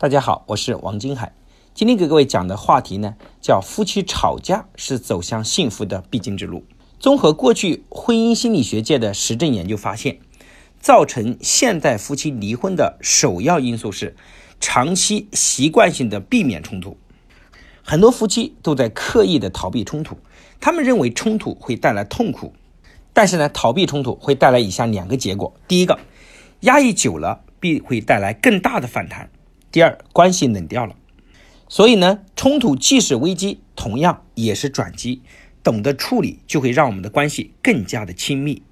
大家好，我是王金海。今天给各位讲的话题呢，叫夫妻吵架是走向幸福的必经之路。综合过去婚姻心理学界的实证研究发现，造成现代夫妻离婚的首要因素是长期习惯性的避免冲突。很多夫妻都在刻意的逃避冲突，他们认为冲突会带来痛苦，但是呢，逃避冲突会带来以下两个结果：第一个，压抑久了必会带来更大的反弹。第二，关系冷掉了，所以呢，冲突既是危机，同样也是转机。懂得处理，就会让我们的关系更加的亲密。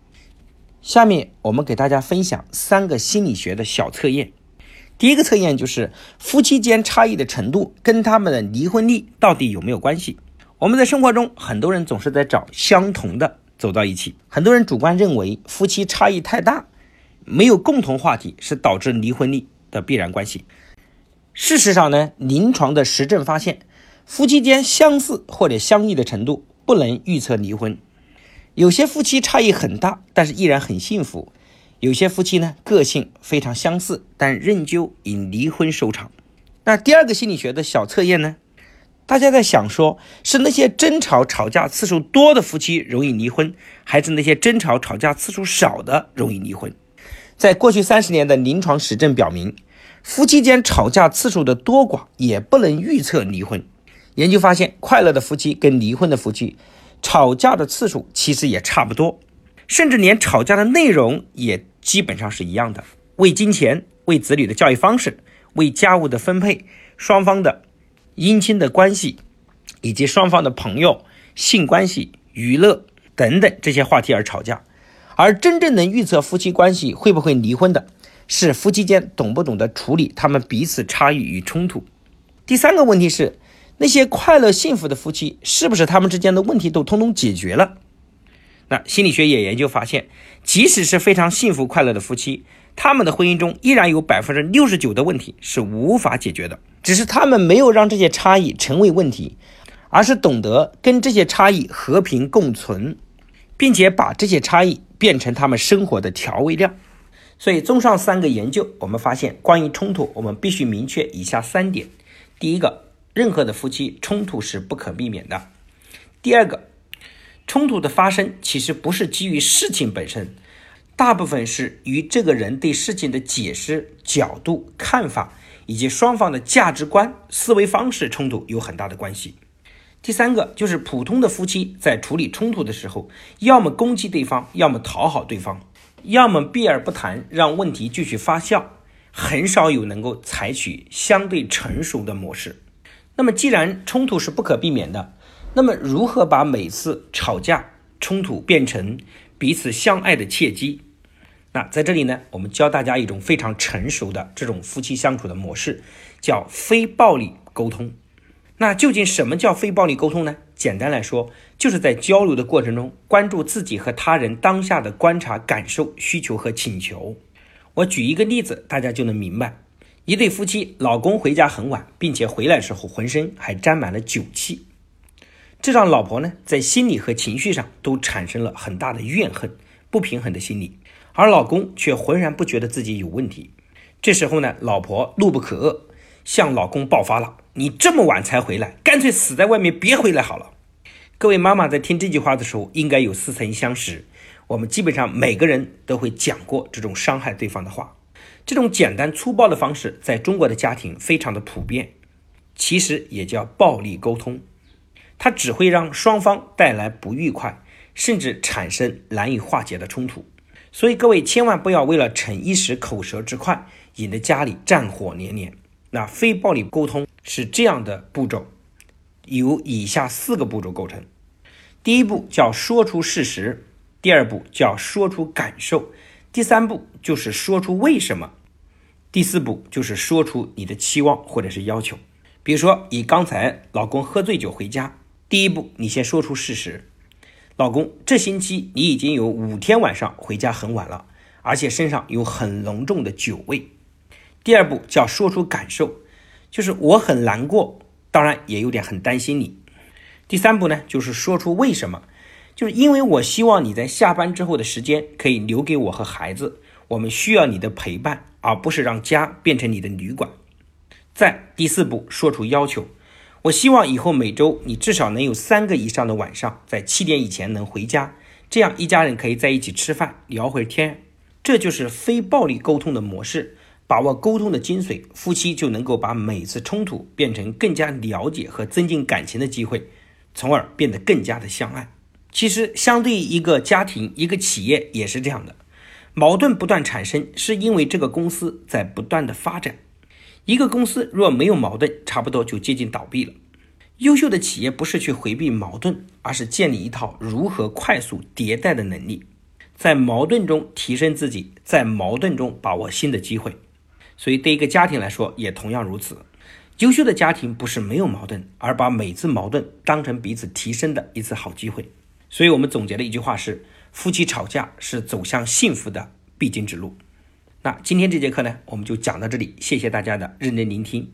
下面我们给大家分享三个心理学的小测验。第一个测验就是夫妻间差异的程度跟他们的离婚率到底有没有关系？我们在生活中，很多人总是在找相同的走到一起。很多人主观认为夫妻差异太大，没有共同话题是导致离婚率的必然关系。事实上呢，临床的实证发现，夫妻间相似或者相异的程度不能预测离婚。有些夫妻差异很大，但是依然很幸福；有些夫妻呢，个性非常相似，但仍旧以离婚收场。那第二个心理学的小测验呢？大家在想，说是那些争吵吵架次数多的夫妻容易离婚，还是那些争吵吵架次数少的容易离婚？在过去三十年的临床实证表明。夫妻间吵架次数的多寡也不能预测离婚。研究发现，快乐的夫妻跟离婚的夫妻吵架的次数其实也差不多，甚至连吵架的内容也基本上是一样的：为金钱、为子女的教育方式、为家务的分配、双方的姻亲的关系，以及双方的朋友、性关系、娱乐等等这些话题而吵架。而真正能预测夫妻关系会不会离婚的。是夫妻间懂不懂得处理他们彼此差异与冲突。第三个问题是，那些快乐幸福的夫妻，是不是他们之间的问题都通通解决了？那心理学也研究发现，即使是非常幸福快乐的夫妻，他们的婚姻中依然有百分之六十九的问题是无法解决的，只是他们没有让这些差异成为问题，而是懂得跟这些差异和平共存，并且把这些差异变成他们生活的调味料。所以，综上三个研究，我们发现，关于冲突，我们必须明确以下三点：第一个，任何的夫妻冲突是不可避免的；第二个，冲突的发生其实不是基于事情本身，大部分是与这个人对事情的解释角度、看法以及双方的价值观、思维方式冲突有很大的关系；第三个，就是普通的夫妻在处理冲突的时候，要么攻击对方，要么讨好对方。要么避而不谈，让问题继续发酵，很少有能够采取相对成熟的模式。那么，既然冲突是不可避免的，那么如何把每次吵架冲突变成彼此相爱的契机？那在这里呢，我们教大家一种非常成熟的这种夫妻相处的模式，叫非暴力沟通。那究竟什么叫非暴力沟通呢？简单来说，就是在交流的过程中，关注自己和他人当下的观察、感受、需求和请求。我举一个例子，大家就能明白：一对夫妻，老公回家很晚，并且回来时候浑身还沾满了酒气，这让老婆呢在心理和情绪上都产生了很大的怨恨、不平衡的心理，而老公却浑然不觉得自己有问题。这时候呢，老婆怒不可遏。向老公爆发了！你这么晚才回来，干脆死在外面，别回来好了。各位妈妈在听这句话的时候，应该有似曾相识。我们基本上每个人都会讲过这种伤害对方的话。这种简单粗暴的方式，在中国的家庭非常的普遍，其实也叫暴力沟通。它只会让双方带来不愉快，甚至产生难以化解的冲突。所以各位千万不要为了逞一时口舌之快，引得家里战火连连。那非暴力沟通是这样的步骤，由以下四个步骤构成。第一步叫说出事实，第二步叫说出感受，第三步就是说出为什么，第四步就是说出你的期望或者是要求。比如说，以刚才老公喝醉酒回家，第一步你先说出事实，老公，这星期你已经有五天晚上回家很晚了，而且身上有很浓重的酒味。第二步叫说出感受，就是我很难过，当然也有点很担心你。第三步呢，就是说出为什么，就是因为我希望你在下班之后的时间可以留给我和孩子，我们需要你的陪伴，而不是让家变成你的旅馆。在第四步说出要求，我希望以后每周你至少能有三个以上的晚上在七点以前能回家，这样一家人可以在一起吃饭聊会儿天。这就是非暴力沟通的模式。把握沟通的精髓，夫妻就能够把每次冲突变成更加了解和增进感情的机会，从而变得更加的相爱。其实，相对于一个家庭、一个企业也是这样的，矛盾不断产生，是因为这个公司在不断的发展。一个公司若没有矛盾，差不多就接近倒闭了。优秀的企业不是去回避矛盾，而是建立一套如何快速迭代的能力，在矛盾中提升自己，在矛盾中把握新的机会。所以，对一个家庭来说，也同样如此。优秀的家庭不是没有矛盾，而把每次矛盾当成彼此提升的一次好机会。所以我们总结的一句话是：夫妻吵架是走向幸福的必经之路。那今天这节课呢，我们就讲到这里，谢谢大家的认真聆听。